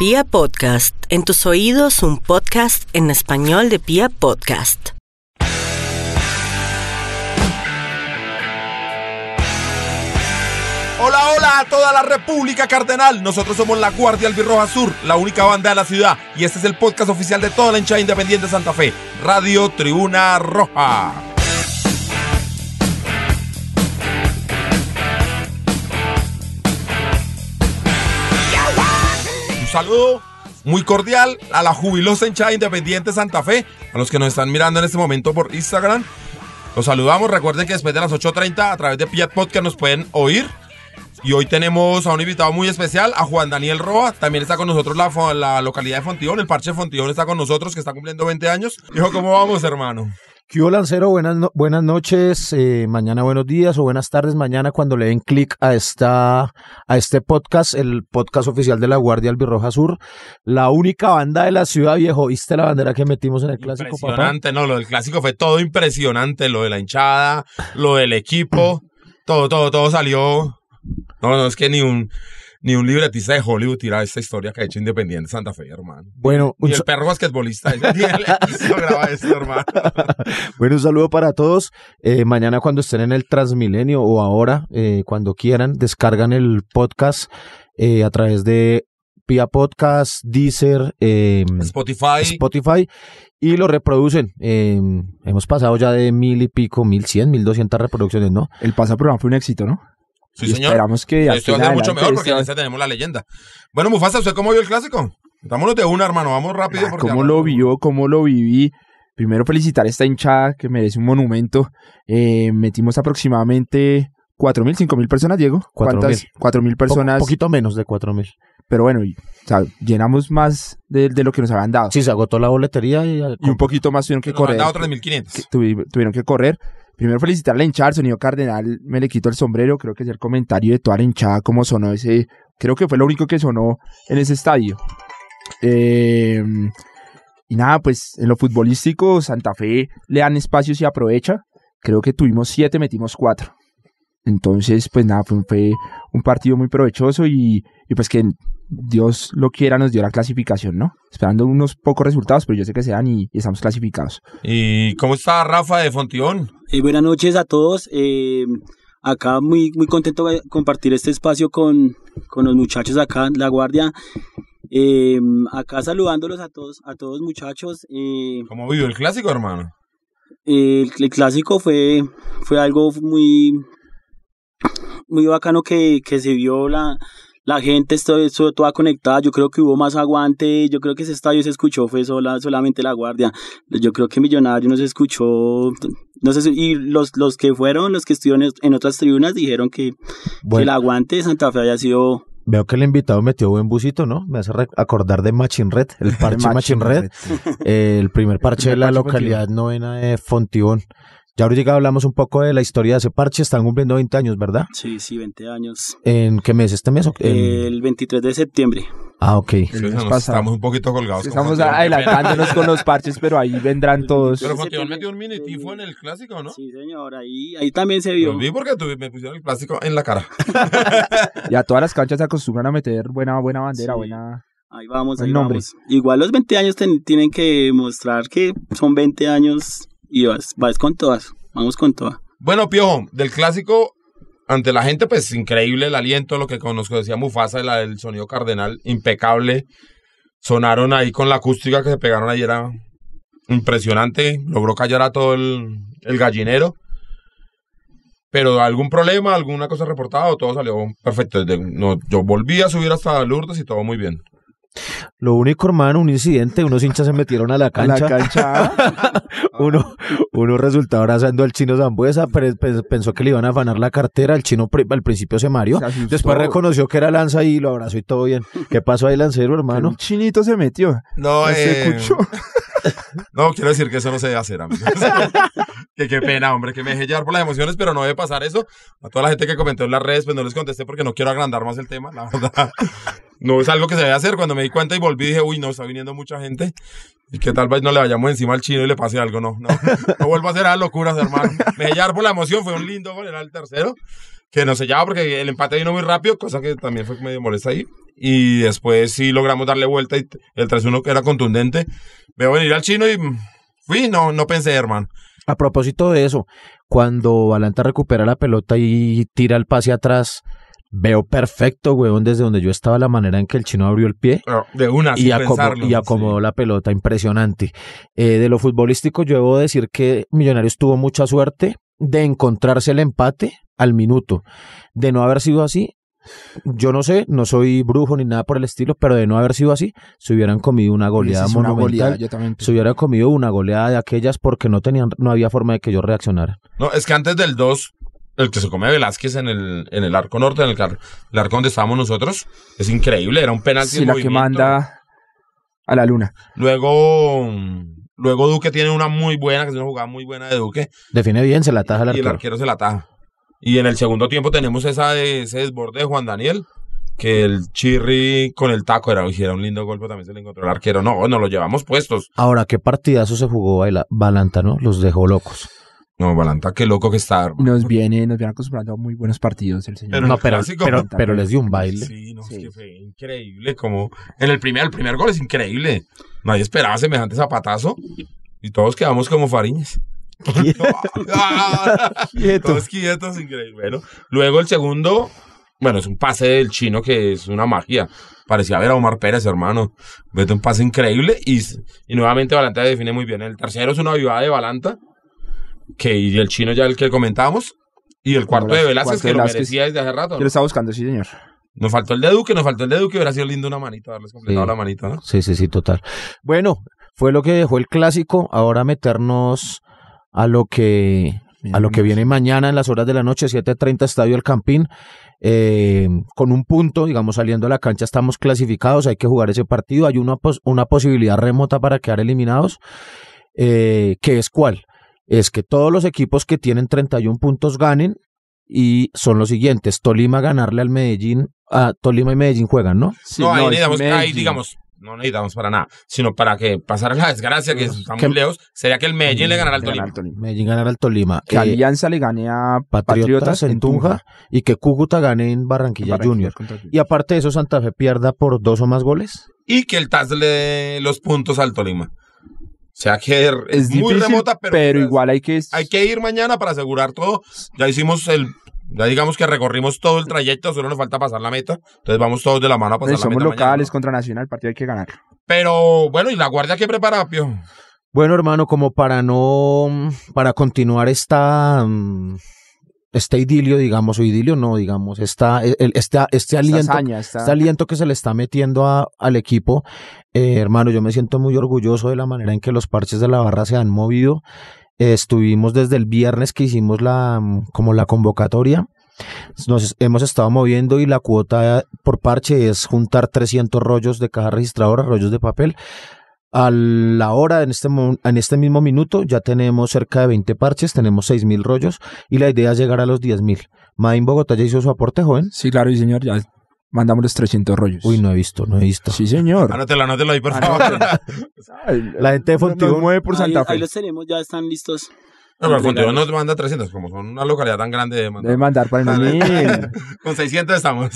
Pia Podcast, en tus oídos un podcast en español de Pia Podcast. Hola, hola a toda la República Cardenal. Nosotros somos la Guardia Albirroja Sur, la única banda de la ciudad. Y este es el podcast oficial de toda la hinchada independiente de Santa Fe. Radio Tribuna Roja. Saludo muy cordial a la jubilosa hinchada independiente de Santa Fe, a los que nos están mirando en este momento por Instagram. Los saludamos. Recuerden que después de las 8.30 a través de Piat Podcast nos pueden oír. Y hoy tenemos a un invitado muy especial, a Juan Daniel Roa. También está con nosotros la, la localidad de Fontibón, el parche de Fontibón está con nosotros, que está cumpliendo 20 años. Dijo, ¿cómo vamos, hermano? ¿Qué Lancero? Buenas, buenas noches, eh, mañana buenos días o buenas tardes mañana cuando le den clic a, esta, a este podcast, el podcast oficial de la Guardia Albirroja Sur, la única banda de la ciudad viejo. ¿Viste la bandera que metimos en el clásico? Impresionante, no, lo del clásico fue todo impresionante, lo de la hinchada, lo del equipo, todo, todo, todo salió. No, no, es que ni un, ni un libretista de Hollywood tira esta historia que ha hecho Independiente Santa Fe, hermano. Bueno, un, Y el perro basquetbolista, grabar esto, hermano. bueno, un saludo para todos. Eh, mañana cuando estén en el Transmilenio o ahora, eh, cuando quieran, descargan el podcast eh, a través de Pia Podcast, Deezer, eh, Spotify. Spotify y lo reproducen. Eh, hemos pasado ya de mil y pico, mil cien, mil doscientas reproducciones, ¿no? El pasado programa fue un éxito, ¿no? Sí, y señor. esperamos que Esto va a ser mucho mejor porque en este- tenemos la leyenda. Bueno, Mufasa, ¿usted cómo vio el clásico? Dámonos de una, hermano. Vamos rápido. Ah, porque ¿Cómo lo vio? ¿Cómo lo viví? Primero felicitar a esta hinchada que merece un monumento. Eh, metimos aproximadamente 4.000, 5.000 personas, Diego. Cuatro ¿Cuántas? mil. 4.000 personas. Un poquito menos de cuatro mil. Pero bueno, y, o sea, llenamos más de, de lo que nos habían dado. Sí, se agotó la boletería y, Y un poquito más tuvieron que Nos han correr. dado que 3.500. tuvi- tuvieron que correr. Primero felicitar a el sonido cardenal, me le quito el sombrero, creo que es el comentario de toda la hinchada, cómo sonó ese, creo que fue lo único que sonó en ese estadio. Eh, y nada, pues en lo futbolístico, Santa Fe le dan espacios y aprovecha. Creo que tuvimos siete, metimos cuatro. Entonces, pues nada, fue, fue un partido muy provechoso y, y pues que Dios lo quiera nos dio la clasificación, ¿no? Esperando unos pocos resultados, pero yo sé que se dan y- y estamos clasificados. ¿Y cómo está Rafa de Fontibón? Eh, buenas noches a todos. eh, acá muy, muy contento de compartir este espacio con, con los muchachos acá, La Guardia. Eh, acá saludándolos a todos, a todos muchachos. eh, ¿Cómo vivió el clásico, hermano? el, el clásico fue, fue algo muy, muy bacano que, que se vio la, la gente esto toda conectada. Yo creo que hubo más aguante. Yo creo que ese estadio se escuchó, fue sola, solamente la guardia. Yo creo que Millonario no se escuchó. No sé, si- y los, los que fueron, los que estuvieron en- otras tribunas, dijeron que, el aguante de Santa Fe haya sido. veo que el invitado metió buen busito, ¿no? Me hace acordar de Machin Red, el parche Machin Red, eh, el primer parche de primer la parche localidad novena de Fontibón. Ya ahorita hablamos un poco de la historia de ese parche, están cumpliendo 20 años, ¿verdad? Sí, sí, 20 años. ¿En qué mes? ¿Este mes? o- en- El 23 de septiembre. Ah, ok. Estamos un poquito colgados. Estamos adelantándonos con los parches, pero ahí vendrán todos. Pero Fontibón metió un mini tifo en el clásico, ¿no? Sí, señor, ahí, ahí también se vio. Lo vi porque tuve- me pusieron el plástico en la cara. Y a todas las canchas se acostumbran a meter buena, buena bandera, Sí. buena. Ahí vamos, ahí nombre. vamos. Igual los 20 años ten- tienen que mostrar que son 20 años y vas, vas con todas. Vamos con todas. Bueno, Piojo, del clásico, ante la gente, pues increíble el aliento, lo que conozco, decía Mufasa, del sonido cardenal, impecable. Sonaron ahí con la acústica que se pegaron ahí, era impresionante. Logró callar a todo el, el gallinero. Pero algún problema, alguna cosa reportada, todo salió perfecto. No, yo volví a subir hasta Lourdes y todo muy bien. Lo único, hermano, un incidente, unos hinchas se metieron a la A cancha. La cancha. uno, uno resultó abrazando al chino Zambuesa, pero pe- pensó que le iban a afanar la cartera. El chino al principio se mareó. Se. Después reconoció que era Lanza y lo abrazó y todo bien. ¿Qué pasó ahí, Lancero, hermano? Un chinito se metió. No, No se eh, escuchó. No, quiero decir que eso no se debe hacer, amigo. que qué pena, hombre, que me dejé llevar por las emociones, pero no debe pasar eso. A toda la gente que comentó en las redes, pues no les contesté porque no quiero agrandar más el tema, la verdad. No es algo que se debe hacer. Cuando me di cuenta y volví, dije, uy, no, está viniendo mucha gente. Y que tal vez no le vayamos encima al chino y le pase algo. No, no, no vuelvo a hacer esas locuras, hermano. Me dejé llevar por la emoción, fue un lindo gol, era el tercero. que nos sellaba porque el empate vino muy rápido, cosa que también fue medio molesta ahí. Y después sí logramos darle vuelta y el 3-1 que era contundente. Veo venir al chino y mm, fui, no, no pensé, hermano. A propósito de eso, cuando Valanta recupera la pelota y tira el pase atrás, veo perfecto, weón, desde donde yo estaba la manera en que el chino abrió el pie Pero De una, y, sin acomo- pensarlo. y acomodó Sí. la pelota, impresionante. Eh, de lo futbolístico, yo debo decir que Millonarios tuvo mucha suerte de encontrarse el empate al minuto. De no haber sido así, yo no sé, no soy brujo ni nada por el estilo, pero de no haber sido así, se hubieran comido una goleada es una monumental. goleada, yo también. Se hubiera comido una goleada de aquellas porque no tenían, no había forma de que yo reaccionara. No, es que antes del 2, el que se come a Velázquez en el, en el arco norte, en el, car- el arco donde estábamos nosotros, es increíble, era un penalti Sí, la que manda a la luna. Luego, luego Duque tiene una muy buena, que es una jugada muy buena de Duque, Define bien, se la ataja el y el arquero. arquero se la ataja. Y en el segundo tiempo tenemos esa de, ese desborde de Juan Daniel, que el Chirri con el taco era, era un lindo golpe, también se le encontró el arquero. No, nos lo llevamos puestos. Ahora, qué partidazo se jugó Balanta, ¿no? Los dejó locos. No, Balanta, qué loco que está. hermano. Nos viene, nos viene acostumbrando a muy buenos partidos el señor. Pero no, el pero, clásico- pero, pero les dio un baile. Sí, no, es Sí. que fue increíble. Como en el primer, el primer gol es increíble. Nadie esperaba semejante zapatazo. Y todos quedamos como fariñas. Quieto. todos quietos, increíble. Bueno, luego el segundo, bueno, es un pase del chino que es una magia. Parecía ver a Omar Pérez, hermano. Vete un pase increíble y, y nuevamente Balanta define muy bien. El tercero es una vivada de Balanta, que y el chino ya el que comentábamos. Y el cuarto de Velázquez, que de lo Velázquez. merecía desde hace rato. Yo lo estaba buscando, sí, señor. Nos faltó el de Duque, nos faltó el de Duque, hubiera sido lindo una manita, darles completado Sí. la manita, ¿no? Sí, sí, sí, total. Bueno, fue lo que dejó el clásico. Ahora meternos a lo que a lo que viene mañana en las horas de la noche, 7.30 Estadio El Campín. Eh, con un punto, digamos, saliendo a la cancha estamos clasificados, hay que jugar ese partido. Hay una, pos- una posibilidad remota para quedar eliminados. Eh, ¿Qué es cuál? Es que todos los equipos que tienen 31 puntos ganen y son los siguientes. Tolima ganarle al Medellín. A Tolima y Medellín juegan, ¿no? Sí, no, ahí es necesitamos, ahí digamos, no necesitamos para nada, sino para que pasara la desgracia, que Que- lejos, sería que el Medellín le ganara al Tolima. Medellín ganar al Tolima. Que Eh, Alianza le gane a Patriotas, en Tunja, y que Cúcuta gane en Barranquilla, Barranquilla Junior. Y aparte de eso, Santa Fe pierda por dos o más goles. Y que el TAS le dé los puntos al Tolima. O sea que es, Es muy difícil, remota, pero, pero, pues, igual hay que... hay que ir mañana para asegurar todo. Ya hicimos el, ya digamos que recorrimos todo el trayecto, solo nos falta pasar la meta. Entonces vamos todos de la mano a pasar la somos meta locales mañana. contra Nacional, el partido hay que ganar. Pero bueno, ¿y la guardia qué prepara, Pio? Bueno, hermano, como para no, para continuar esta, mm, este idilio, digamos, o idilio no, digamos, esta, el- este, este Esta aliento, hazaña, esta- este aliento que se le está metiendo a- al equipo, eh, hermano, yo me siento muy orgulloso de la manera en que los parches de la barra se han movido. Eh, estuvimos desde el viernes que hicimos la, mm, como la convocatoria. Nos hemos estado moviendo y la cuota por parche es juntar 300 rollos de caja registradora, rollos de papel. A la hora, en este, mo- en este mismo minuto, ya tenemos cerca de 20 parches, tenemos 6.000 rollos y la idea es llegar a los 10.000. Main Bogotá ya hizo su aporte, joven. Sí, claro, y señor, ya mandamos los 300 rollos. Uy, no he visto, no he visto. Sí, señor. Anótelo, anótelo ahí, por favor. La gente de Fontibón, mueve por ahí, Santa Fe. ahí los tenemos, ya están listos. No, pero Fontibón nos manda 300, como son una localidad tan grande de mandar. Debe mandar para el mil. Con 600 estamos.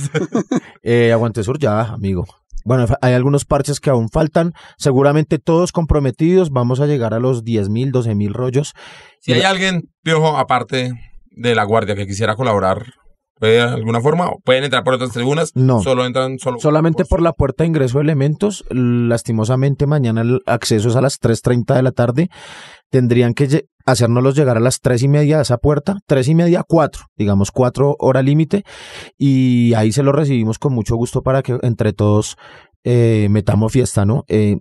eh, Aguante Sur ya, amigo. Bueno, hay algunos parches que aún faltan, seguramente todos comprometidos, vamos a llegar a los 10.000, 12.000 rollos. Si hay alguien, Piojo, aparte de la guardia que quisiera colaborar, ¿puede de alguna forma? ¿O ¿Pueden entrar por otras tribunas? No. Solo entran solo Solamente por la puerta de ingreso de elementos, lastimosamente mañana el acceso es a las 3.30 de la tarde, tendrían que hacérnoslos llegar a las tres y media a esa puerta, tres y media, cuatro, digamos cuatro hora límite, y ahí se lo recibimos con mucho gusto para que entre todos eh, metamos fiesta, ¿no? Eh,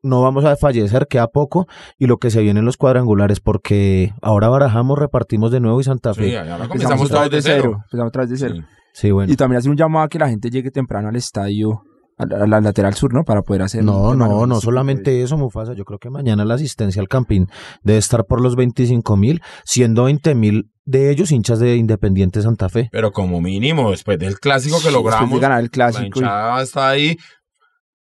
no vamos a fallecer, queda poco, y lo que se viene en los cuadrangulares, porque ahora barajamos, repartimos de nuevo y Santa Sí, Fe. ahora Empezamos comenzamos otra vez de cero. Empezamos otra vez de cero. Sí. Sí, bueno. Y también hacer un llamado a que la gente llegue temprano al estadio, a la, la lateral sur, ¿no? Para poder hacer. No, no, no logístico, solamente eso, Mufasa. Yo creo que mañana la asistencia al Campín debe estar por los 25 mil, siendo 20 mil de ellos hinchas de Independiente Santa Fe. Pero como mínimo, después del clásico que Sí, después de logramos, ganar el la clásico. y- hinchada está ahí.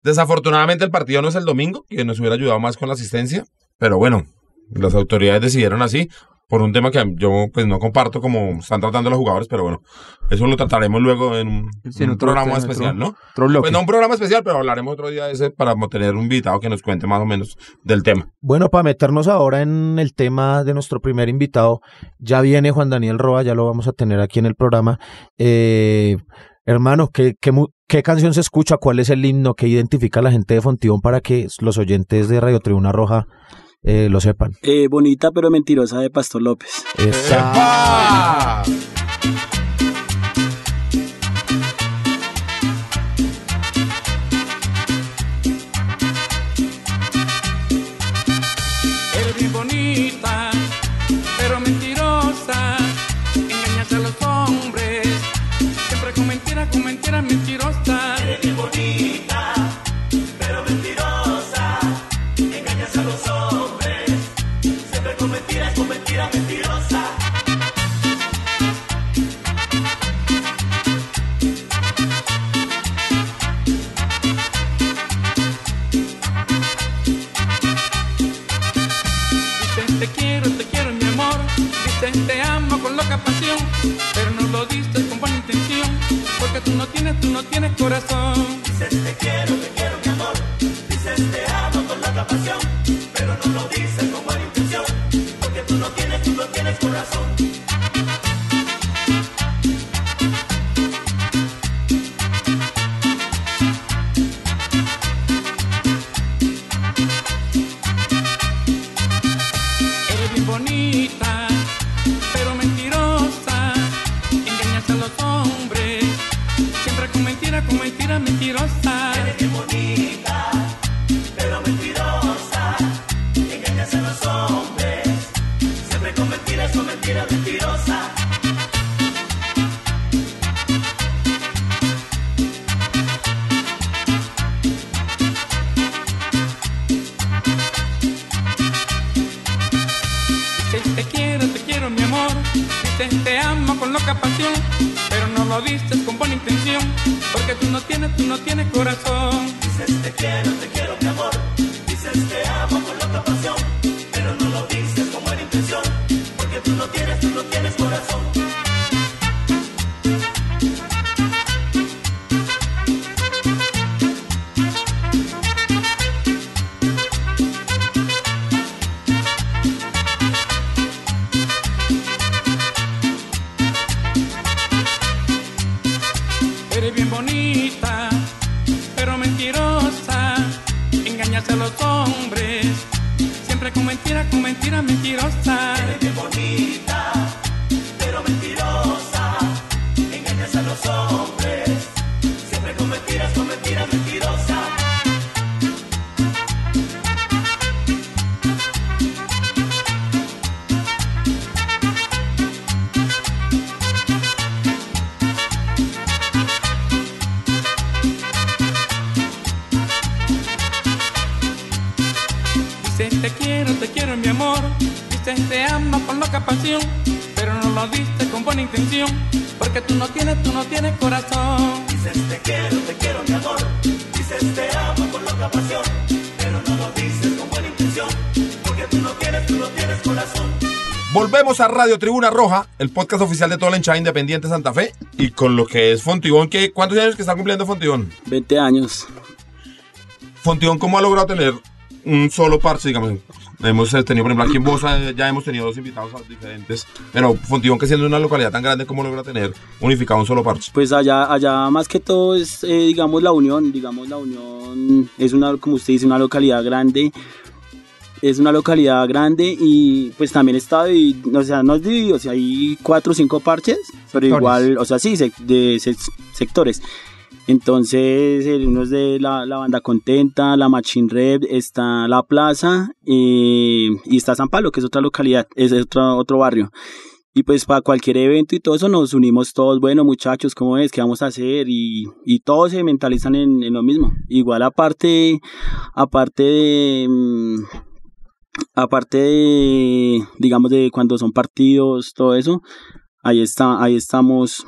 Desafortunadamente el partido no es el domingo, que nos hubiera ayudado más con la asistencia. Pero bueno, las autoridades decidieron así. Por un tema que yo pues no comparto como están tratando los jugadores, pero bueno, eso lo trataremos luego en un, Sí, en un otro- programa en otro- especial, ¿no? Otro. Pues no un programa especial, pero hablaremos otro día de ese para tener un invitado que nos cuente más o menos del tema. Bueno, para meternos ahora en el tema de nuestro primer invitado, ya viene Juan Daniel Roa, ya lo vamos a tener aquí en el programa. Eh, hermano, ¿qué, qué, mu- qué canción se escucha? ¿Cuál es el himno que identifica a la gente de Fontibón para que los oyentes de Radio Tribuna Roja eh, lo sepan? Eh, bonita pero mentirosa de Pastor López. Esa- ¡Epa! Radio Tribuna Roja, el podcast oficial de toda la hinchada independiente de Santa Fe. Y con lo que es Fontibón, que ¿cuántos años que está cumpliendo Fontibón? 20 años. Fontibón, ¿cómo ha logrado tener un solo parche, digamos? Hemos eh, tenido, por ejemplo, aquí en Bosa eh, ya hemos tenido dos invitados diferentes, pero Fontibón, que siendo una localidad tan grande, ¿cómo logra tener unificado un solo parche? Pues allá, allá más que todo es, eh, digamos, la unión, digamos, la unión es una, como usted dice, una localidad grande, es una localidad grande y pues también está, divi- o sea, no es dividido, o sea, hay cuatro o cinco parches, pero Sectores. igual, o sea, sí, de sec- sectores. Entonces, uno es de la, la banda contenta, la Machine Red, está la plaza eh, y está San Pablo, que es otra localidad, es otro, otro barrio. Y pues para cualquier evento y todo eso nos unimos todos, bueno muchachos, ¿cómo es? ¿Qué vamos a hacer? Y, y todos se mentalizan en, en lo mismo. Igual aparte, aparte de... Aparte de, digamos, de cuando son partidos, todo eso, ahí está, ahí estamos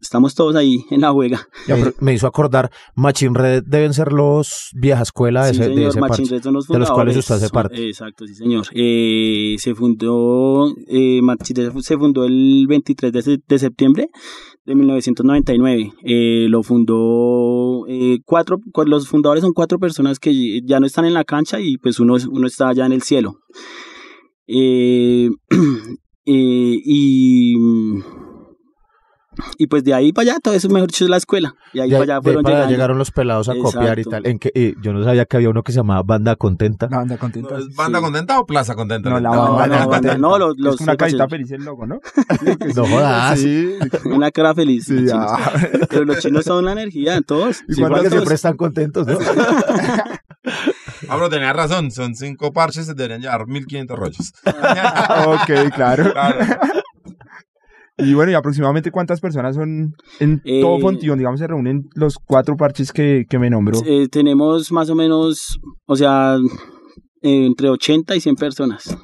estamos todos ahí en la juega. Me, me hizo acordar, Machine Red deben ser los vieja escuela de Sí, ese, de señor, ese Machine parche, Red son los de los cuales usted hace parte. Exacto, sí, señor. Eh, se fundó, eh, Machine Red se fundó el 23 de, de septiembre de 1999. Eh, lo fundó eh, cuatro, cu- los fundadores son cuatro personas que ya no están en la cancha y pues uno, uno está allá en el cielo. Eh, y, y pues de ahí para allá, todo eso mejor dicho es la escuela. Y ahí De para allá fueron para llegando. llegaron los pelados a copiar y tal. En que, eh, yo no sabía que había uno que se llamaba Banda Contenta. La banda contenta. ¿Es ¿Banda sí. contenta o Plaza contenta? No, la No, banda, no, contenta. no, los- los es una carita feliz el logo, ¿no? No jodas. Sí. Una cara feliz. Sí, los chinos. ah. Pero los chinos son la energía, todos. ¿Y Sí, cuántos porque todos. siempre están contentos, ¿no? Ah, pero tenía razón, son cinco parches, se deberían llevar 1500 rollos. ok, claro. Claro. Y bueno, ¿y aproximadamente cuántas personas son en Eh, todo Fontillón? Digamos, se reúnen los cuatro parches que, que me nombró. Eh, tenemos más o menos, o sea, eh, entre 80 y 100 personas.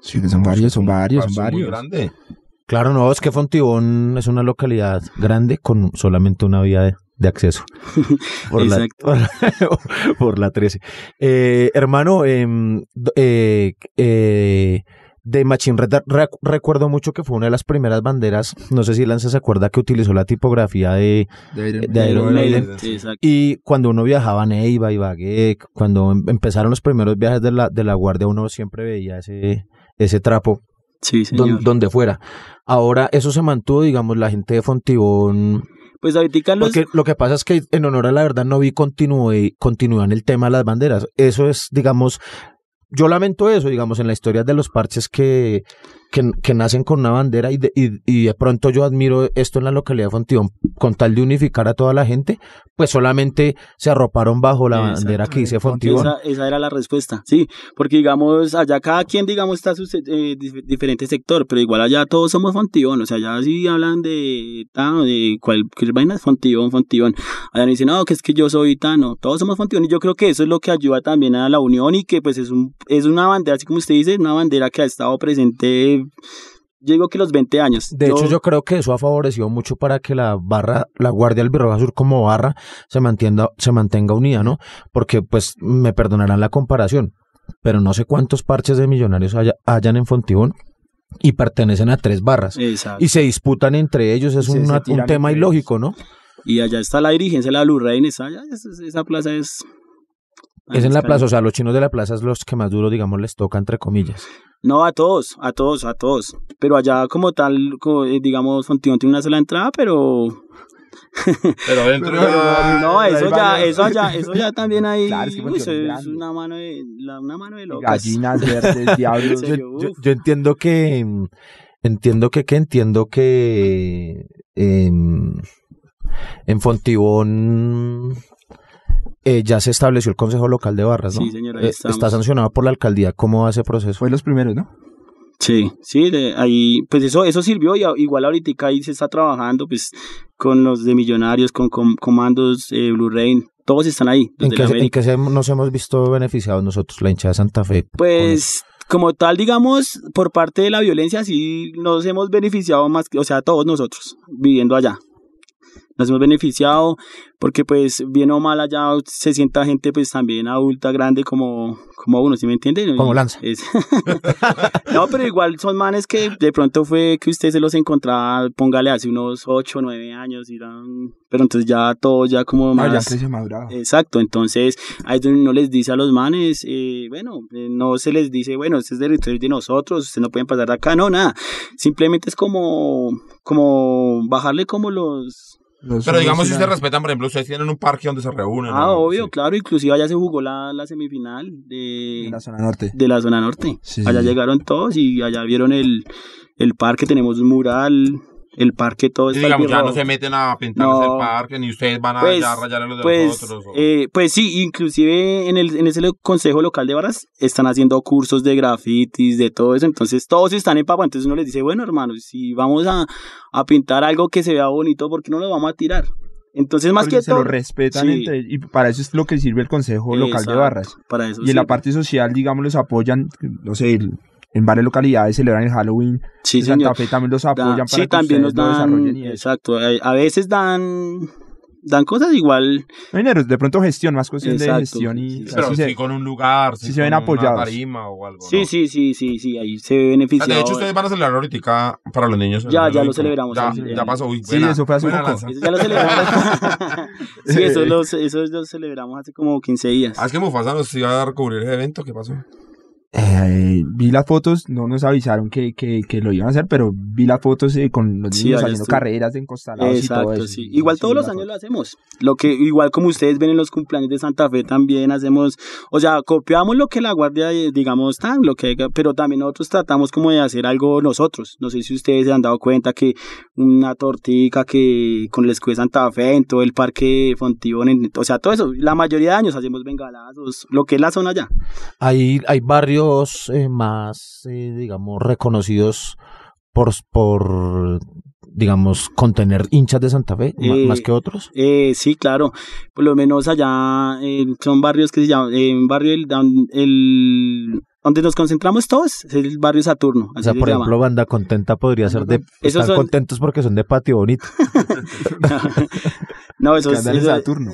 Sí, que son varios, son varios, son Paso muy varios. grande. Claro, no, es que Fontibón es una localidad grande con solamente una vía de, de acceso. Por la, Exacto. por, la, por la 13. Eh, hermano, em, eh, eh, de Machine Red re- recuerdo mucho que fue una de las primeras banderas, no sé si Lance se acuerda que utilizó la tipografía de... De Iron De Iron Maiden. Sí. Y cuando uno viajaba a Neiva, Ibagué, cuando em- empezaron los primeros viajes de la, de la Guardia, uno siempre veía ese, ese trapo Sí, don- señor. donde fuera. Ahora eso se mantuvo, digamos, la gente de Fontibón. Pues ahorita los... Porque lo que pasa es que en honor a la verdad no vi continúe, continúa en el tema de las banderas. Eso es, digamos, yo lamento eso, digamos, en la historia de los parches que, que, nacen con una bandera y de, y de pronto yo admiro esto en la localidad de Fontibón, con tal de unificar a toda la gente, pues solamente se arroparon bajo la Exacto. bandera que dice Fontibón. Esa, esa era la respuesta, sí, porque digamos, allá cada quien, digamos, está su eh, dif- diferente sector, pero igual allá todos somos Fontibón, o sea, allá sí hablan de Tano, de cualquier vaina es Fontibón, Fontibón. Allá no dicen, no, que es que yo soy Tano, todos somos Fontibón, y yo creo que eso es lo que ayuda también a la unión y que pues es, un, es una bandera, así como usted dice, una bandera que ha estado presente, yo digo que los 20 años. De hecho, yo creo que eso ha favorecido mucho para que la barra, la Guardia Albirroja Sur como barra se mantenga, se mantenga unida, ¿no? Porque, pues, me perdonarán la comparación, pero no sé cuántos parches de millonarios haya- hayan en Fontibón y pertenecen a tres barras. Exacto. Y se disputan entre ellos, es una- un tema ilógico, ¿no? Y allá está la dirigencia, la Blue Rain, esa, esa plaza es... Es en la plaza, o sea, los chinos de la plaza es los que más duro, digamos, les toca, entre comillas. No, a todos, a todos, a todos. Pero allá como tal, como, eh, digamos, Fontibón tiene una sola entrada, pero... Pero dentro Pero- de... no, eso ya, eso allá, eso ya también hay... Claro, es que uy, es una mano de, la- una mano de locas. Gallinas verdes, diablos. Yo, entiendo que entiendo que que entiendo que em, en Fontibón eh, ya se estableció el Consejo Local de Barras, ¿no? Sí, señor, ahí Eh, está sancionado por la alcaldía. ¿Cómo va ese proceso? Fue los primeros, ¿no? Sí, sí, de ahí, pues eso, eso sirvió y a- igual ahorita ahí se está trabajando, pues, con los de Millonarios, con, con comandos, eh, Blue Rain, todos están ahí, ¿En qué, se- en América. qué se- nos hemos visto beneficiados nosotros, la hinchada de Santa Fe? Pues como tal, digamos, por parte de la violencia, sí nos hemos beneficiado más, que- o sea, todos nosotros viviendo allá. Nos hemos beneficiado porque pues bien o mal allá se sienta gente pues también adulta, grande como, como uno, ¿sí me entiende? Como Lanza. Es- no, pero igual son manes que de pronto fue que usted se los encontraba, póngale hace unos 8 o 9 años, y eran- pero entonces ya todos ya como No, ya más... creció madurado. Exacto, entonces ahí es donde uno les dice a los manes, eh, bueno, eh, no se les dice, bueno, este es territorio de nosotros, ustedes no pueden pasar de acá, no, nada, simplemente es como, como bajarle como los... Los Pero digamos, si ustedes respetan, por ejemplo, ustedes tienen un parque donde se reúnen. Ah, ¿no? obvio, Sí. claro, inclusive allá se jugó la, la semifinal de, en la zona norte. de la zona norte, Sí, allá sí. llegaron todos y allá vieron el, el parque, tenemos un mural, el parque todo está digamos, ya no se meten a pintar No. el parque, ni ustedes van a Pues, ya rayar en los de pues, nosotros. o- eh, pues sí, inclusive en, el, en ese consejo local de Barras están haciendo cursos de grafitis, de todo eso, entonces todos están en papa, entonces uno les dice, bueno hermanos, si vamos a, a pintar algo que se vea bonito, ¿por qué no lo vamos a tirar? Entonces más Porque que se todo... lo respetan Sí. entre y para eso es lo que sirve el Consejo Local de Barras. Para eso Y en la parte social, digamos, los apoyan, no sé, el- en varias localidades celebran el Halloween. Sí, de Santa señor. Fe también los apoyan Dan- para sí, que también nos ustedes lo dan, desarrollen y exacto, a, a veces dan, dan cosas igual, No, dinero, de pronto gestión, más cuestión de Exacto, gestión y... sí, Pero sí sí, se- con un lugar, sí, sí se ven apoyados. Una tarima o algo. sí, ¿no? sí, sí, sí, sí, ahí se ve Ah, beneficiado. De hecho, ustedes van a celebrar ahorita para los niños. el Ya, ya Halloween, lo celebramos, Ya, sí, ya ya. pasó. Uy, Sí, buena- eso fue hace poco. Eso ya lo celebramos. sí, eso lo, eso lo celebramos hace como 15 días. Ah, es que Mufasa nos iba a cubrir ese evento. ¿Qué pasó? Eh, vi las fotos, no nos avisaron que, que, que lo iban a hacer, pero vi las fotos eh, con los Sí, niños haciendo carreras de encostalados y todo Exacto, eso. sí. Igual todos los años lo hacemos. Lo que igual como ustedes ven en los cumpleaños de Santa Fe también hacemos, o sea, copiamos lo que la guardia eh, digamos tan, lo que pero también nosotros tratamos como de hacer algo nosotros. No sé si ustedes se han dado cuenta que una tortica que con el escudo de Santa Fe en todo el parque Fontibón, en- o sea, todo eso, la mayoría de años hacemos bengalazos, lo que es la zona allá. Hay, hay barrios eh, más, eh, digamos, reconocidos por, por, digamos, contener hinchas de Santa Fe, ma- Eh, más que otros. Sí, claro. Por lo menos allá son barrios que se llaman, un barrio el, don- el- donde nos concentramos todos, es el barrio Saturno. O sea, se por ejemplo, Banda Contenta podría ser de... Esos Están son- contentos porque son de patio bonito. no, eso es, eso- Saturno.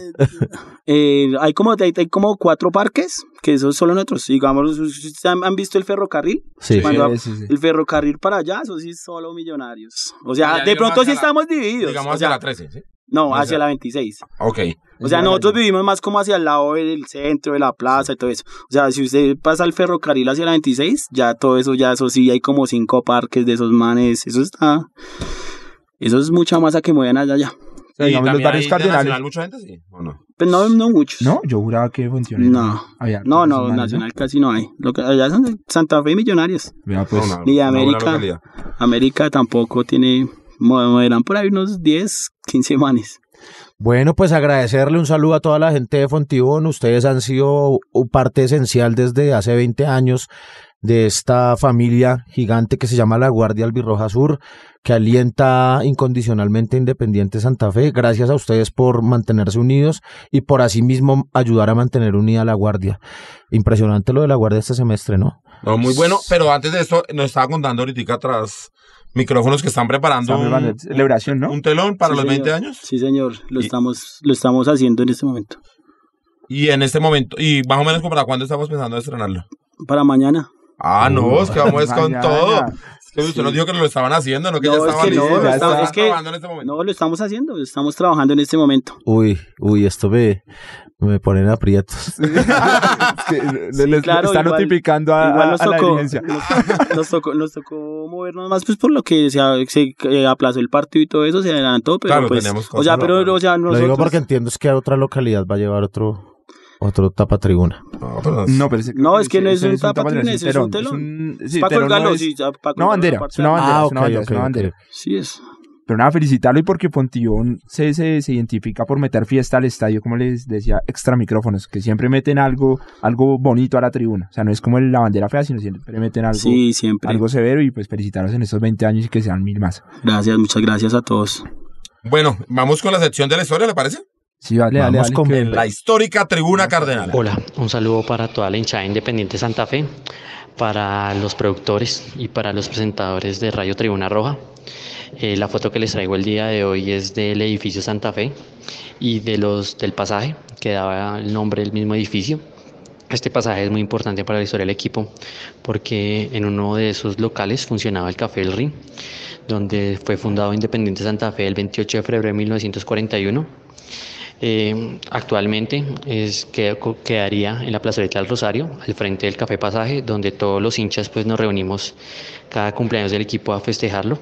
eh, hay como hay, hay como cuatro parques que esos solo nosotros. Digamos, ¿ustedes han, han visto el ferrocarril? Sí. Cuando- Sí, sí, sí. El ferrocarril para allá, eso sí solo millonarios. O sea, Ya de pronto sí la- estamos divididos. Digamos o hacia sea, la 13, ¿sí? no, o hacia sea- la 26. Ok. O sea, nosotros vivimos más como hacia el lado del centro, de la plaza y todo eso. O sea, si usted pasa el ferrocarril hacia la 26, ya todo eso, ya eso sí, hay como cinco parques de esos manes. Eso está... Eso es mucha masa que mueven allá. allá. ¿Y digamos, los barrios mucha gente, sí? ¿O no? Pero no, no muchos. No, yo juraba que funcionaba. No. Había No, no, nacional casi no hay. Lo que allá son Santa Fe y Millonarios. Vea, pues. No, una- Ni una buena América. América tampoco tiene... mo- Moverán por ahí unos 10, 15 manes. Bueno, pues agradecerle un saludo a toda la gente de Fontibón. Ustedes han sido parte esencial desde hace 20 años de esta familia gigante que se llama la Guardia Albirroja Sur, que alienta incondicionalmente a Independiente Santa Fe. Gracias a ustedes por mantenerse unidos y por asimismo ayudar a mantener unida la Guardia. Impresionante lo de la Guardia este semestre, ¿no? No, muy bueno, pero antes de esto, nos estaba contando ahorita atrás micrófonos que están preparando un, celebración, ¿no? un telón para Sí, los señor. 20 años. Sí, señor. Lo Y- estamos, lo estamos haciendo en este momento. Y en este momento, y más o menos como para cuándo estamos pensando en estrenarlo. Para mañana. Ah, no, es que vamos es con todo. Es que usted nos dijo que lo estaban haciendo, no que No, ya es estaban que no, lo es que- trabajando en este momento. No, lo estamos haciendo, lo estamos trabajando en este momento. Uy, uy, esto me, me ponen aprietos. Es que le- Sí, les- claro, están igual- notificando a, Igual nos a la tocó, dirigencia. nos, nos tocó, nos tocó movernos más pues por lo que se, se eh, aplazó el partido y todo eso, se adelantó, pero Claro, pues, teníamos o sea, cosas pero, o sea, Lo nosotros, digo porque entiendo es que a otra localidad va a llevar otro, otro tapa tribuna. No, pero No, pero ese- No, es que no es un tapa ese es un telón. es sí, para telón no colgarlo, es- sí, Una colgarlo bandera, es una bandera, Ah, es una ok, bandera, es una bandera. Sí es. Pero nada, felicitarlo y porque Fontillón se, se, se identifica por meter fiesta al estadio, como les decía, extra micrófonos, que siempre meten algo, algo bonito a la tribuna. O sea, no es como la bandera fea, sino siempre meten algo, Sí, siempre. algo severo y pues felicitarlos en estos 20 años y que sean mil más. Gracias, muchas gracias a todos. Bueno, vamos con la sección de la historia, ¿le parece? Sí, dale, dale, Vamos dale, con la histórica tribuna cardenal. Hola, un saludo para toda la hinchada independiente Santa Fe, para los productores y para los presentadores de Radio Tribuna Roja. Eh, la foto que les traigo el día de hoy es del edificio Santa Fe y de los del pasaje que daba el nombre del mismo edificio. Este pasaje es muy importante para la historia del equipo porque en uno de esos locales funcionaba el Café El Rin, donde fue fundado Independiente Santa Fe el 28 de febrero de 1941. Eh, actualmente es, que, quedaría en la plazoleta del Rosario, al frente del Café Pasaje, donde todos los hinchas pues, nos reunimos cada cumpleaños del equipo a festejarlo.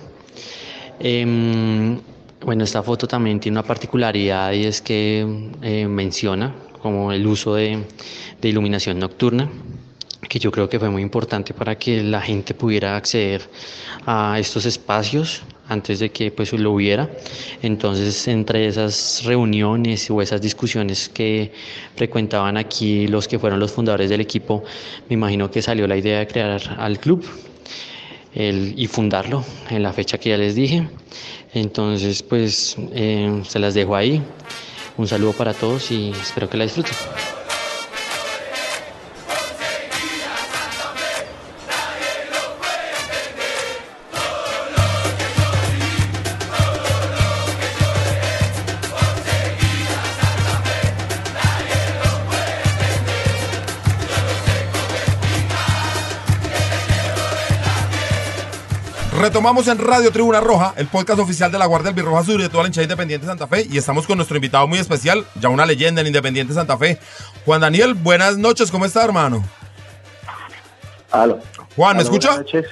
Em, bueno, esta foto también tiene una particularidad y es que eh, menciona como el uso de iluminación nocturna, que yo creo que fue muy importante para que la gente pudiera acceder a estos espacios antes de que pues lo hubiera. Entonces, entre esas reuniones o esas discusiones que frecuentaban aquí los que fueron los fundadores del equipo, me imagino que salió la idea de crear al club el- y fundarlo en la fecha que ya les dije. Entonces, pues eh, se las dejo ahí. Un saludo para todos y espero que la disfruten. Retomamos en Radio Tribuna Roja, el podcast oficial de la Guardia Albirroja Sur y de toda la hinchada Independiente Santa Fe. Y estamos con nuestro invitado muy especial, ya una leyenda en Independiente Santa Fe. Juan Daniel, buenas noches, ¿cómo está, hermano? Aló. Juan, ¿me Aló, escucha? buenas noches.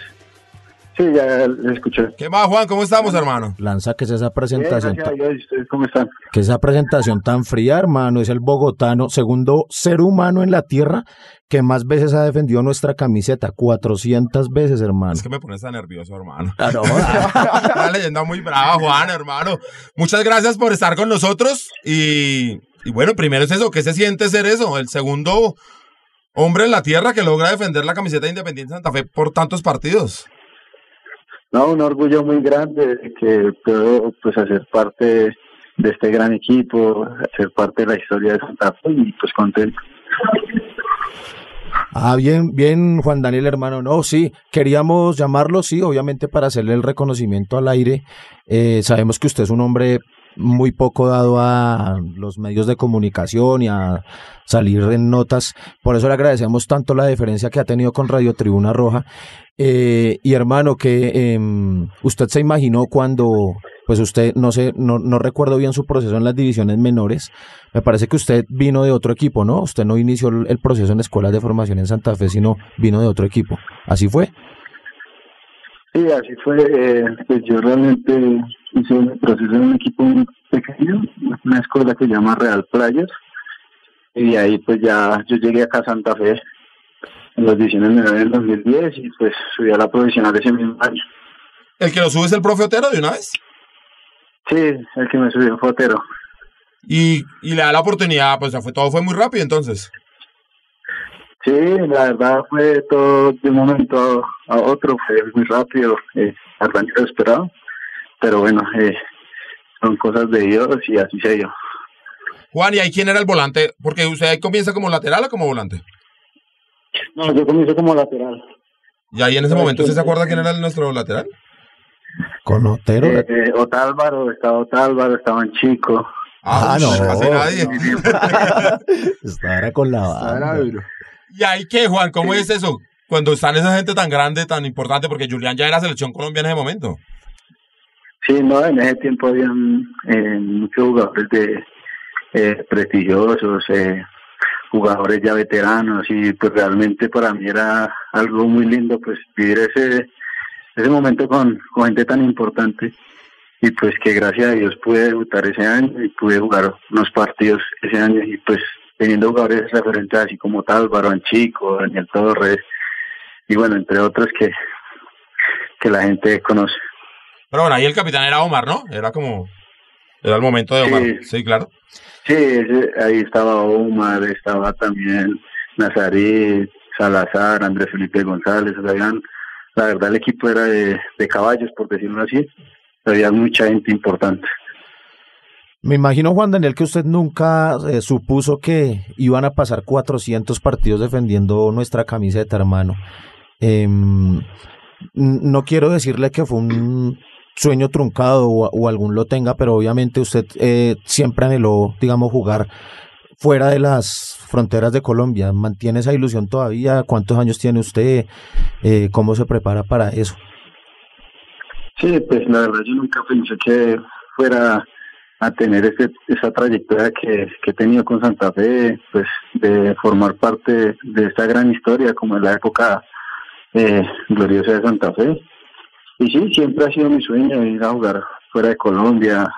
Sí, ya le escuché. ¿Qué más, Juan? ¿Cómo estamos, hermano? Lanza, que es esa Bien, presentación? gracias. ¿Y ustedes cómo están? que esa presentación tan fría, hermano, es el bogotano, segundo ser humano en la tierra que más veces ha defendido nuestra camiseta, 400 veces, hermano. Es que me pones tan nervioso, hermano. Claro. Una leyenda muy brava, Juan, hermano. Muchas gracias por estar con nosotros. Y, y bueno, primero es eso, ¿qué se siente ser eso? El segundo hombre en la tierra que logra defender la camiseta de Independiente Santa Fe por tantos partidos. No, un orgullo muy grande de que puedo pues hacer parte de este gran equipo, hacer parte de la historia de Santa Fe y pues contento. Ah, bien, bien, Juan Daniel, hermano. No, sí, queríamos llamarlo, sí, obviamente para hacerle el reconocimiento al aire. Eh, sabemos que usted es un hombre muy poco dado a los medios de comunicación y a salir en notas. Por eso le agradecemos tanto la deferencia que ha tenido con Radio Tribuna Roja. Eh, y hermano, que em, usted se imaginó cuando, pues usted, no sé, no, no recuerdo bien su proceso en las divisiones menores. Me parece que usted vino de otro equipo, ¿no? Usted no inició el proceso en escuelas de formación en Santa Fe, sino vino de otro equipo. ¿Así fue? Sí, así fue. eh, pues yo realmente hice un proceso en un equipo muy pequeño, una escuela que se llama Real Playas. Y de ahí pues ya yo llegué acá a Santa Fe en las divisiones menores del 2010 y pues subí a la profesional ese mismo año. ¿El que lo sube es el profe Otero de una vez? Sí, el que me subió fue Otero. Y, y le da la oportunidad, pues fue, todo fue muy rápido entonces. Sí, la verdad fue todo de un momento a, otro, fue muy rápido, eh, al rancho esperado, pero bueno, eh, son cosas de Dios y así se dio. Juan, ¿y ahí quién era el volante? Porque usted ahí comienza como lateral o como volante. No, yo comencé como lateral. Y ahí en ese momento, ¿usted se acuerda quién era el nuestro lateral? Con Otero. Eh, eh, Otálvaro, estaba Otálvaro, estaban Chico. Ah, no. Casi nadie. Estaba era con la Estaba banda. ¿Y ahí qué, Juan? ¿Cómo es eso? Cuando están esa gente tan grande, tan importante, porque Julián ya era selección colombiana en ese momento. Sí, no, en ese tiempo habían eh, muchos jugadores de eh, prestigiosos, eh, jugadores ya veteranos y pues realmente para mí era algo muy lindo pues vivir ese ese momento con, con gente tan importante y pues que gracias a Dios pude debutar ese año y pude jugar unos partidos ese año y pues teniendo jugadores referentes así como Tálvaro, Chico, Daniel Torres y bueno, entre otros que, que la gente conoce. Pero bueno, ahí el capitán era Omar, ¿no? Era como. Era el momento de Omar. Sí, Sí. claro. Sí, ahí estaba Omar, estaba también Nazarí, Salazar, Andrés Felipe González, o sea, habían- la verdad el equipo era de, de caballos, por decirlo así, había mucha gente importante. Me imagino, Juan Daniel, que usted nunca eh, supuso que iban a pasar 400 partidos defendiendo nuestra camiseta, hermano. N- no quiero decirle que fue un sueño truncado o, o algún lo tenga, pero obviamente usted eh, siempre anheló, digamos, jugar fuera de las fronteras de Colombia. ¿Mantiene esa ilusión todavía? ¿Cuántos años tiene usted? Eh, ¿Cómo se prepara para eso? Sí, pues la verdad yo nunca pensé que fuera a tener ese, esa trayectoria que, que he tenido con Santa Fe, pues de formar parte de esta gran historia como en la época eh, gloriosa de Santa Fe. Y sí, siempre ha sido mi sueño ir a jugar fuera de Colombia,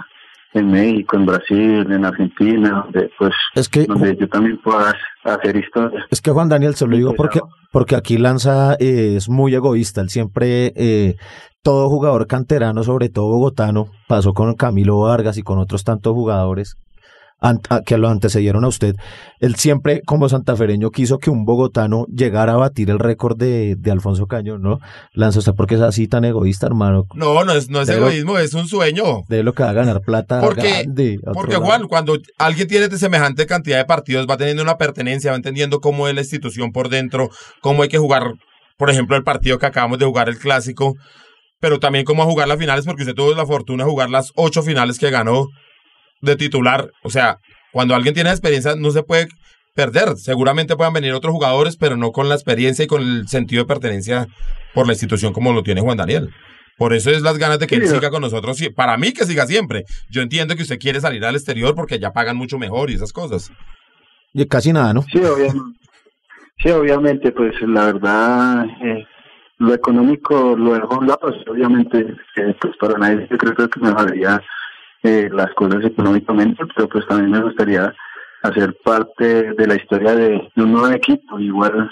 en México, en Brasil, en Argentina, donde pues Es que donde yo también pueda hacer historia. Es que Juan Daniel, se lo digo porque, porque aquí Lanza eh, es muy egoísta. Él siempre, eh, todo jugador canterano, sobre todo bogotano, pasó con Camilo Vargas y con otros tantos jugadores que lo antecedieron a usted. Él siempre, como santafereño, quiso que un bogotano llegara a batir el récord de, de Alfonso Cañón, ¿no? Lanza, ¿usted por qué es así tan egoísta, hermano? No, no es, no es egoísmo, es un sueño. De lo que va a ganar plata Porque- grande. lado. Cuando alguien tiene semejante cantidad de partidos, va teniendo una pertenencia, va entendiendo cómo es la institución por dentro, cómo hay que jugar, por ejemplo, el partido que acabamos de jugar, el clásico, pero también cómo jugar las finales, porque usted tuvo la fortuna de jugar las ocho finales que ganó de titular. O sea, cuando alguien tiene experiencia, no se puede perder. Seguramente puedan venir otros jugadores, pero no con la experiencia y con el sentido de pertenencia por la institución como lo tiene Juan Daniel. Por eso es las ganas de que él siga con nosotros. Para mí que siga siempre. Yo entiendo que usted quiere salir al exterior porque ya pagan mucho mejor y esas cosas. Y casi nada, ¿no? Sí, obviamente. Sí, obviamente, pues la verdad, eh, lo económico lo dejo a un lado, pues, obviamente, eh, pues para nadie yo creo que mejoraría eh, las cosas económicamente, pero pues también me gustaría hacer parte de la historia de, de un nuevo equipo. Igual,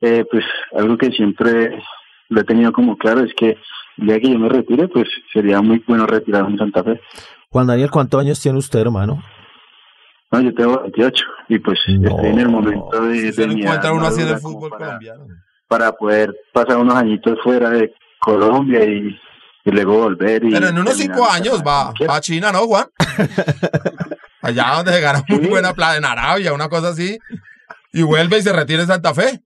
eh, pues algo que siempre lo he tenido como claro es que el día que yo me retire, pues sería muy bueno retirarme en Santa Fe. Juan Daniel, ¿cuántos años tiene usted, hermano? No, yo tengo 28 y pues No. estoy en el momento de, Si se de encuentra uno así en el fútbol para- colombiano. para poder pasar unos añitos fuera de Colombia y, y luego volver. Y Pero en unos cinco años va a China, ¿no, Juan? Allá donde se gana muy Sí. buena plata, en Arabia, una cosa así. Y vuelve y se retira en Santa Fe.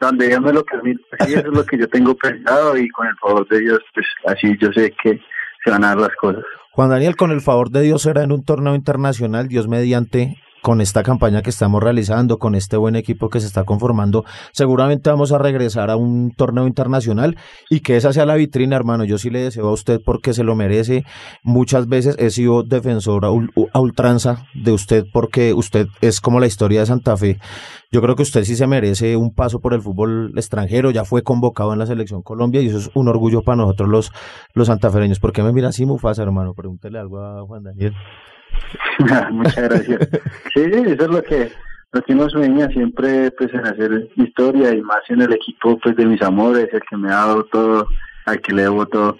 Donde Dios me lo permite. Sí, eso es lo que yo tengo pensado y con el favor de Dios, pues así yo sé que se van a dar las cosas. Juan Daniel, con el favor de Dios, será en un torneo internacional, Dios mediante, con esta campaña que estamos realizando, con este buen equipo que se está conformando, seguramente vamos a regresar a un torneo internacional y que esa sea la vitrina, hermano. Yo sí le deseo a usted porque se lo merece. Muchas veces he sido defensor a, ul- a ultranza de usted porque usted es como la historia de Santa Fe. Yo creo que usted sí se merece un paso por el fútbol extranjero, ya fue convocado en la selección Colombia y eso es un orgullo para nosotros los, los santafereños. ¿Por qué me mira así, Mufasa, hermano? Pregúntele algo a Juan Daniel. Muchas gracias. Sí, eso es lo que, lo que uno sueña siempre, pues en hacer historia y más en el equipo, pues de mis amores, el que me ha dado todo, al que le debo todo.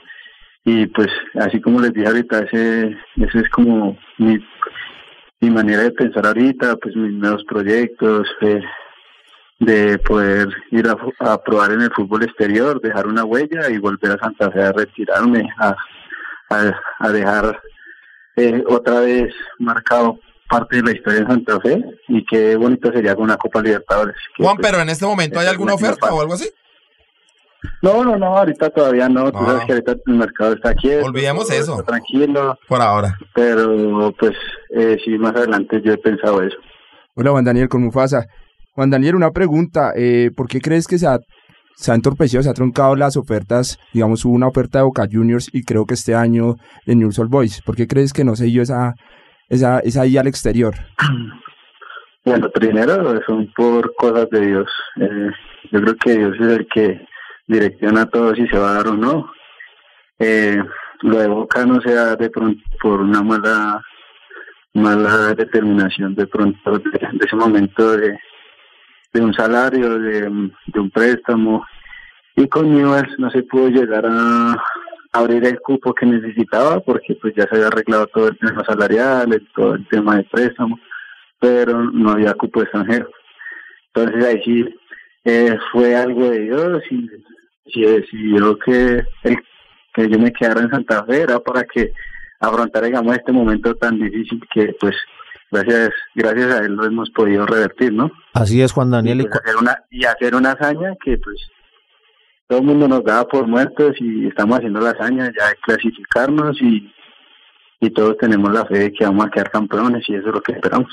Y pues así como les dije ahorita, ese, ese es como mi, mi manera de pensar ahorita, pues mis nuevos proyectos, eh, de poder ir a, probar en el fútbol exterior, dejar una huella y volver a Santa Fe a retirarme, a, a dejar eh, otra vez marcado parte de la historia de Santa Fe y qué bonito sería con una Copa Libertadores. Juan, pues, pero en este momento hay alguna oferta o algo así. No, no, no, ahorita todavía no. Tú Ah. sabes que ahorita el mercado está quieto. Olvidemos eso. está tranquilo, Por ahora. pero pues eh, sí, más adelante yo he pensado eso. Hola Juan Daniel con Mufasa. Juan Daniel, una pregunta. eh, ¿Por qué crees que se ha, se ha entorpecido, se ha truncado las ofertas? Digamos, hubo una oferta de Boca Juniors y creo que este año de News All Boys. ¿Por qué crees que no se dio esa, esa, esa ida al exterior? Bueno, primero son por cosas de Dios. Eh, yo creo que Dios es el que direcciona todo si se va a dar o no. Eh, lo de Boca no sea de pronto por una mala mala determinación de pronto de, de ese momento de, de un salario, de, un préstamo. Y con Newell's no se pudo llegar a abrir el cupo que necesitaba porque pues ya se había arreglado todo el tema salarial, todo el tema de préstamo pero no había cupo extranjero. Entonces ahí sí eh, fue algo de Dios y decidió que, que yo me quedara en Santa Fe era para que afrontara este momento tan difícil que pues gracias gracias a él lo hemos podido revertir, ¿no? Así es, Juan Daniel. y, pues, hacer una, y hacer una hazaña que pues todo el mundo nos daba por muertos y estamos haciendo la hazaña ya de clasificarnos y, y todos tenemos la fe de que vamos a quedar campeones y eso es lo que esperamos.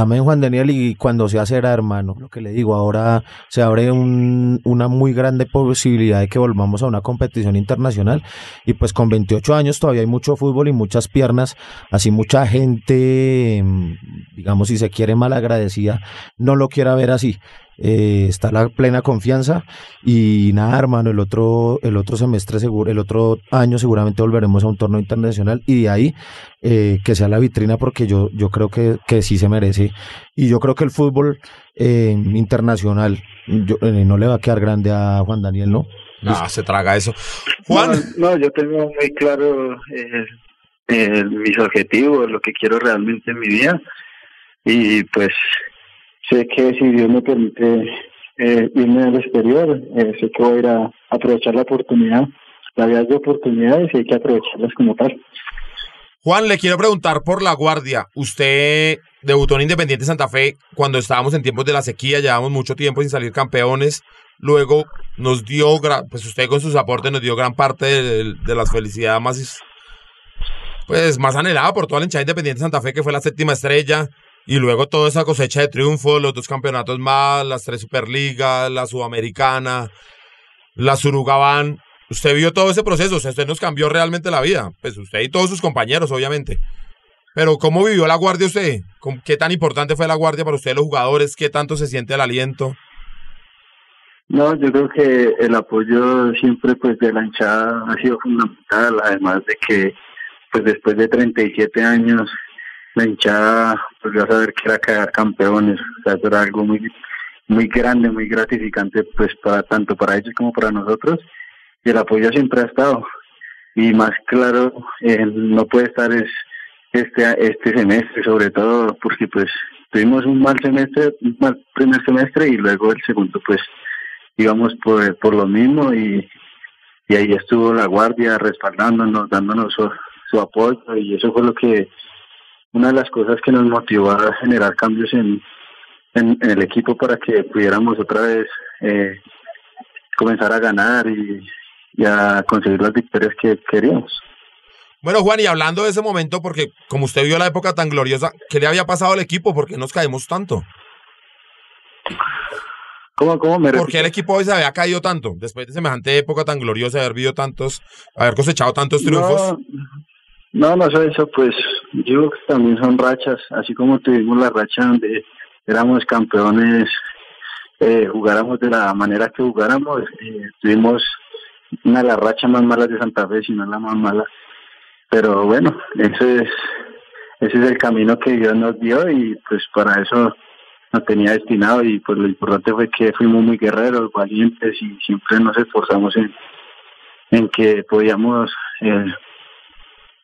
Amén, Juan Daniel, y cuando se hacerá, hermano, lo que le digo, ahora se abre un- una muy grande posibilidad de que volvamos a una competición internacional y pues con 28 años todavía hay mucho fútbol y muchas piernas, así mucha gente, mm, digamos, si se quiere malagradecida, no lo quiera ver así. Eh, está la plena confianza y nada, hermano, el otro, el otro semestre seguro, el otro año seguramente volveremos a un torneo internacional y de ahí eh, que sea la vitrina porque yo, yo creo que, que sí se merece y yo creo que el fútbol eh, internacional yo- eh, no le va a quedar grande a Juan Daniel, ¿no? No, se traga eso. Juan, No, no, yo tengo muy claro eh, eh, mis objetivos, lo que quiero realmente en mi vida. Y pues sé que si Dios me permite eh, irme al exterior, eh, sé que voy a ir a aprovechar la oportunidad. La vida de oportunidades y hay que aprovecharlas como tal. Juan, le quiero preguntar por la guardia. Usted debutó en Independiente Santa Fe cuando estábamos en tiempos de la sequía, llevamos mucho tiempo sin salir campeones. Luego nos dio, pues usted con sus aportes nos dio gran parte de, de las felicidades más, pues más anhelada por toda la hinchada Independiente Santa Fe, que fue la séptima estrella. Y luego toda esa cosecha de triunfo, los dos campeonatos más, las tres Superligas, la Sudamericana, la Surugabán. usted vio todo ese proceso, o usted nos cambió realmente la vida, pues usted y todos sus compañeros, obviamente. Pero ¿cómo vivió la guardia usted? ¿Cómo- ¿Qué tan importante fue la guardia para usted, los jugadores? ¿Qué tanto se siente el aliento? No, yo creo que el apoyo siempre pues de la hinchada ha sido fundamental, además de que pues después de 37 años la hinchada pues ya saber que era quedar campeones, o sea, eso era algo muy muy grande, muy gratificante pues para tanto para ellos como para nosotros y el apoyo siempre ha estado. Y más claro no puede estar es este este semestre sobre todo porque pues tuvimos un mal semestre, un mal primer semestre y luego el segundo pues íbamos por, por lo mismo y, y ahí estuvo la guardia respaldándonos, dándonos su apoyo y eso fue lo que, una de las cosas que nos motivó a generar cambios en, en, en el equipo para que pudiéramos otra vez eh, comenzar a ganar y, y a conseguir las victorias que queríamos. Bueno, Juan, y hablando de ese momento, porque como usted vio la época tan gloriosa, ¿qué le había pasado al equipo? ¿Por qué nos caemos tanto? ¿Cómo, cómo me ¿Por qué el equipo hoy se había caído tanto? Después de semejante época tan gloriosa, haber vivido tantos, haber cosechado tantos triunfos. No, no, no solo eso, pues yo que también son rachas, así como tuvimos la racha donde éramos campeones, eh, jugáramos de la manera que jugáramos, eh, tuvimos una de las rachas más malas de Santa Fe, si no la más mala. Pero bueno, ese es, ese es el camino que Dios nos dio y pues para eso nos tenía destinado y pues lo importante fue que fuimos muy guerreros, valientes y siempre nos esforzamos en, en que podíamos eh,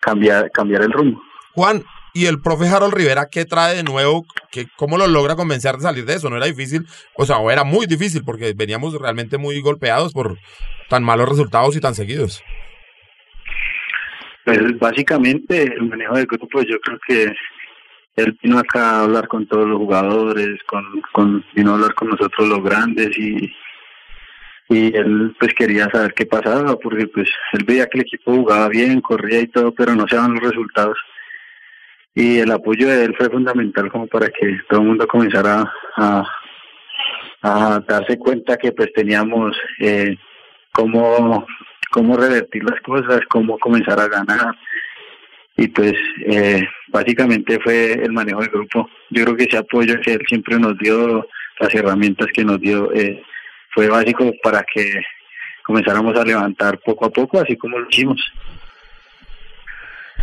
cambiar, cambiar el rumbo. Juan, ¿y el profe Harold Rivera qué trae de nuevo? ¿Qué, ¿Cómo lo logra convencer de salir de eso? ¿No era difícil? O sea, o era muy difícil porque veníamos realmente muy golpeados por tan malos resultados y tan seguidos. Pues básicamente el manejo del grupo, yo creo que él vino acá a hablar con todos los jugadores, con, con vino a hablar con nosotros los grandes y y él pues quería saber qué pasaba porque pues él veía que el equipo jugaba bien, corría y todo, pero no se daban los resultados. Y el apoyo de él fue fundamental como para que todo el mundo comenzara a, darse cuenta que pues teníamos eh, cómo, cómo revertir las cosas, cómo comenzar a ganar. Y pues eh, básicamente fue el manejo del grupo. Yo creo que ese apoyo que él siempre nos dio, las herramientas que nos dio, eh, fue básico para que comenzáramos a levantar poco a poco, así como lo hicimos.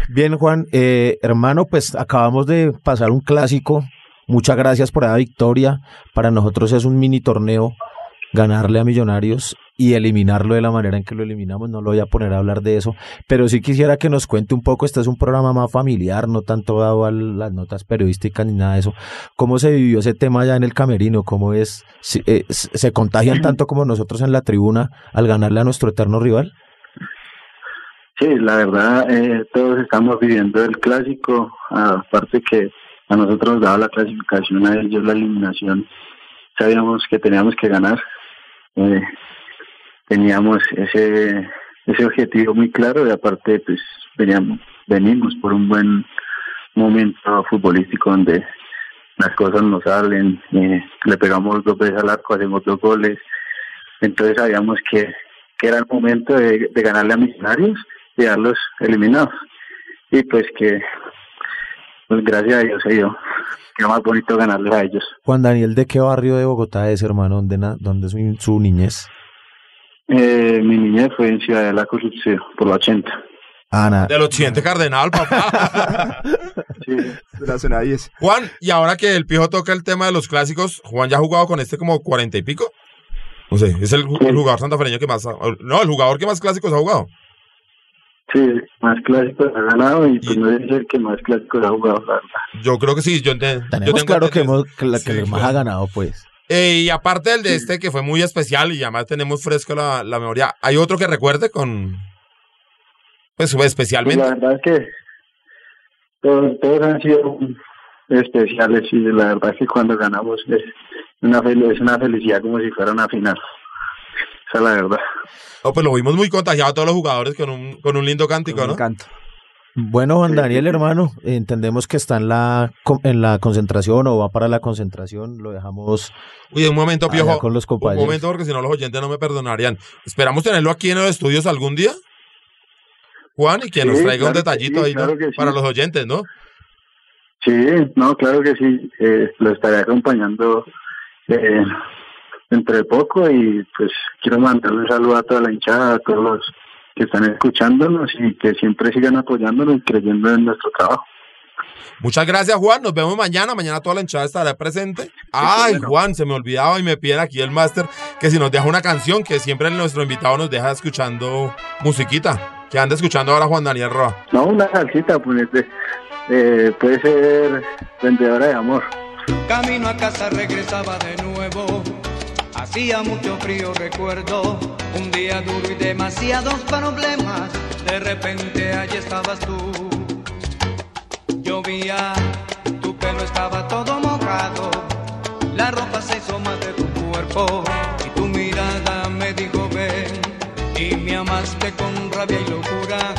Bien, Juan, eh, hermano, pues acabamos de pasar un clásico. Muchas gracias por la victoria. Para nosotros es un mini torneo ganarle a Millonarios y eliminarlo de la manera en que lo eliminamos. No lo voy a poner a hablar de eso, pero sí quisiera que nos cuente un poco. Este es un programa más familiar, no tanto dado a las notas periodísticas ni nada de eso. ¿Cómo se vivió ese tema allá en el camerino? ¿Cómo es? ¿Se, eh, se contagian tanto como nosotros en la tribuna al ganarle a nuestro eterno rival? Sí, la verdad, eh, todos estamos viviendo el clásico, aparte que a nosotros nos daba la clasificación, a ellos la eliminación, sabíamos que teníamos que ganar, eh, teníamos ese ese objetivo muy claro y aparte pues veníamos, venimos por un buen momento futbolístico donde las cosas nos salen, eh, le pegamos dos veces al arco, hacemos dos goles, entonces sabíamos que, que era el momento de, de ganarle a Millonarios y darlos eliminados. Y pues que, pues gracias a Dios se dio. Qué más bonito ganarles a ellos. Juan Daniel, ¿de qué barrio de Bogotá es, hermano? ¿Dónde, na- dónde es su, su niñez? Eh, mi niñez fue en Ciudad de la Constitución, por la 80. Ana. Del occidente cardenal, papá. Sí. De la zona 10. Juan, y ahora que el Pijo toca el tema de los clásicos, Juan ya ha jugado con este como cuarenta y pico. No sé, es el, el jugador santafereño que más... ha- no, el jugador que más clásicos ha jugado. Sí, más clásicos ha ganado y pues no es el que más clásicos ha jugado. Yo creo que sí, yo, yo Tenemos tengo claro que, hemos, que la que Sí, más claro. ha ganado, pues. Eh, y aparte del de este, que fue muy especial y además tenemos fresco la, la memoria, ¿hay otro que recuerde con... Pues Pues especialmente? la verdad es que todos, todos han sido especiales y la verdad es que cuando ganamos es una, fel- es una felicidad como si fuera una final. Esa es la verdad. No, pues lo vimos muy contagiado a todos los jugadores con un, con un lindo cántico, Con ¿no? un canto. Bueno, Juan Daniel, hermano, entendemos que está en la, en la concentración o va para la concentración. Lo dejamos Uy, un momento, Piojo. con los Un compañeros. momento, porque si no los oyentes no me perdonarían. Esperamos tenerlo aquí en los estudios algún día. Juan, y que nos traiga un claro detallito sí, ahí para los oyentes, ¿no? Sí, no, claro que sí. Eh, lo estaré acompañando eh, entre poco y pues quiero mandarle un saludo a toda la hinchada, a todos los que están escuchándonos y que siempre sigan apoyándonos y creyendo en nuestro trabajo. Muchas gracias, Juan. Nos vemos mañana. Mañana toda la hinchada estará presente. Ay. Juan, se me olvidaba y me piden aquí el máster que si nos deja una canción, que siempre nuestro invitado nos deja escuchando musiquita. Que anda escuchando ahora Juan Daniel Roa. No, una salsita, pues, de- eh, puede ser vendedora de amor. Camino a casa regresaba de nuevo. Hacía mucho frío, recuerdo. Un día duro y demasiados problemas. De repente allí estabas tú. Llovía, tu pelo estaba todo mojado. La ropa se hizo más de tu cuerpo. Y tu mirada me dijo ven. Y me amaste con rabia y locura.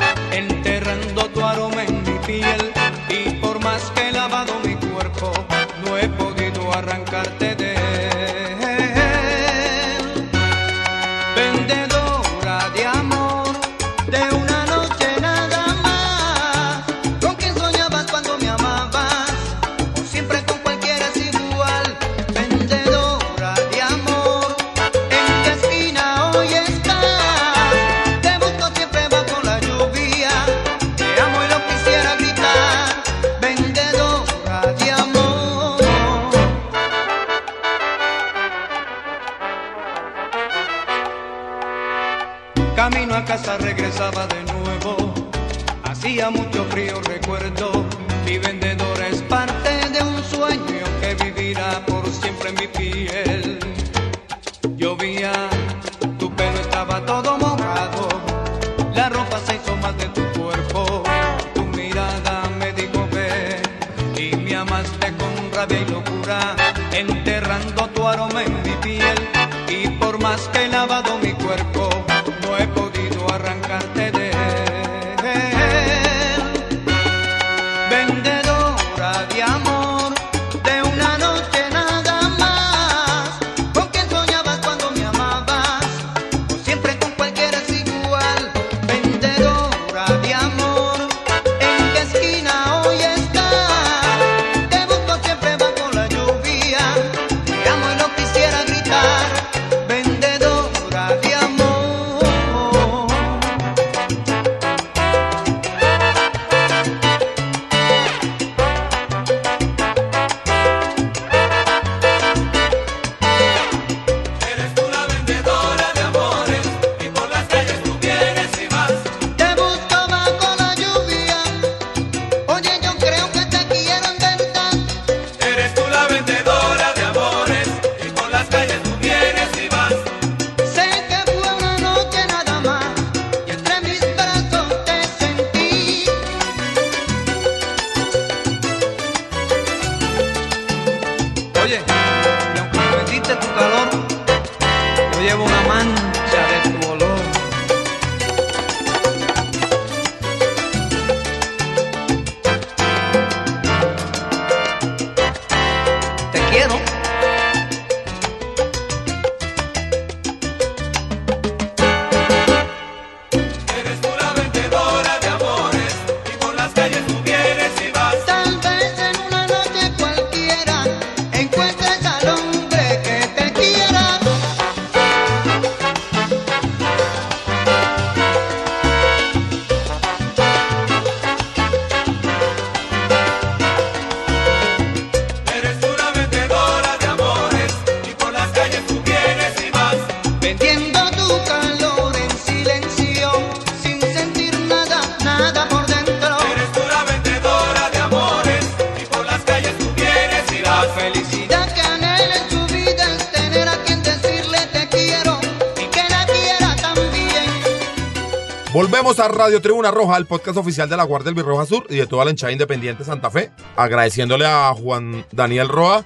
Radio Tribuna Roja, el podcast oficial de la Guardia del Birroja Sur y de toda la hinchada independiente Santa Fe. Agradeciéndole a Juan Daniel Roa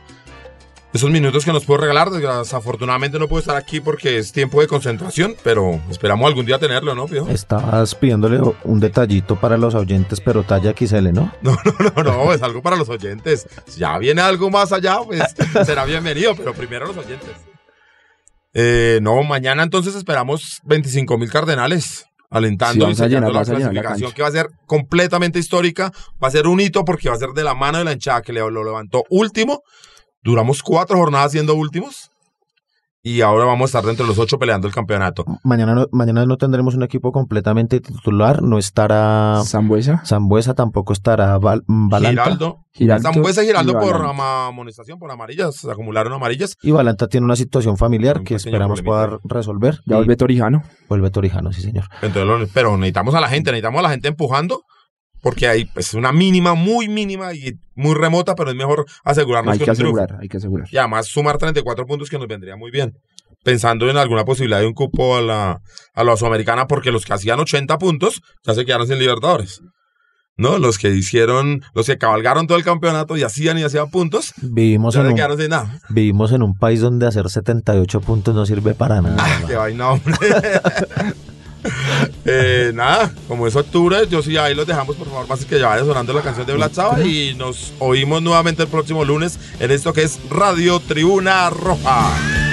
esos minutos que nos puedo regalar. Desafortunadamente no puedo estar aquí porque es tiempo de concentración, pero esperamos algún día tenerlo, ¿no, Pío? Estabas pidiéndole un detallito para los oyentes, pero talla XL, ¿no? No, no, no, no, es algo para los oyentes. Si ya viene algo más allá, pues será bienvenido, pero primero los oyentes. Eh, no, mañana entonces esperamos 25 mil cardenales alentando Sí, y sellando la clasificación que va a ser completamente histórica, va a ser un hito porque va a ser de la mano de la hinchada que le, lo levantó último. Duramos cuatro jornadas siendo últimos y ahora vamos a estar dentro de los ocho peleando el campeonato. Mañana no, mañana no tendremos un equipo completamente titular, no estará Zambuesa. Zambuesa, tampoco estará Val- Balanta. Giraldo, Giraldo Zambuesa y Giraldo y por amonestación, por amarillas, se acumularon amarillas. Y Balanta tiene una situación familiar Un que esperamos problemita. pueda resolver. Ya vuelve Torijano. vuelve Torijano, sí, señor. Entonces, pero necesitamos a la gente, necesitamos a la gente empujando, porque hay pues, una mínima, muy mínima y muy remota, pero es mejor asegurarnos Hay que triunfo. asegurar, hay que asegurar. Y además sumar 34 puntos que nos vendría muy bien. Pensando en alguna posibilidad de un cupo a la, a la Sudamericana, porque los que hacían 80 puntos ya se quedaron sin Libertadores. ¿No? Los que hicieron, los que cabalgaron todo el campeonato y hacían y hacían puntos, Vivimos ya en, se un, quedaron sin nada. vivimos en un país donde hacer 78 puntos no sirve para nada. Ah, qué vaina, hombre. Eh, nada, como es octubre, yo sí ahí los dejamos, por favor, más que ya vaya sonando la canción de Black Sabbath y nos oímos nuevamente el próximo lunes en esto que es Radio Tribuna Roja.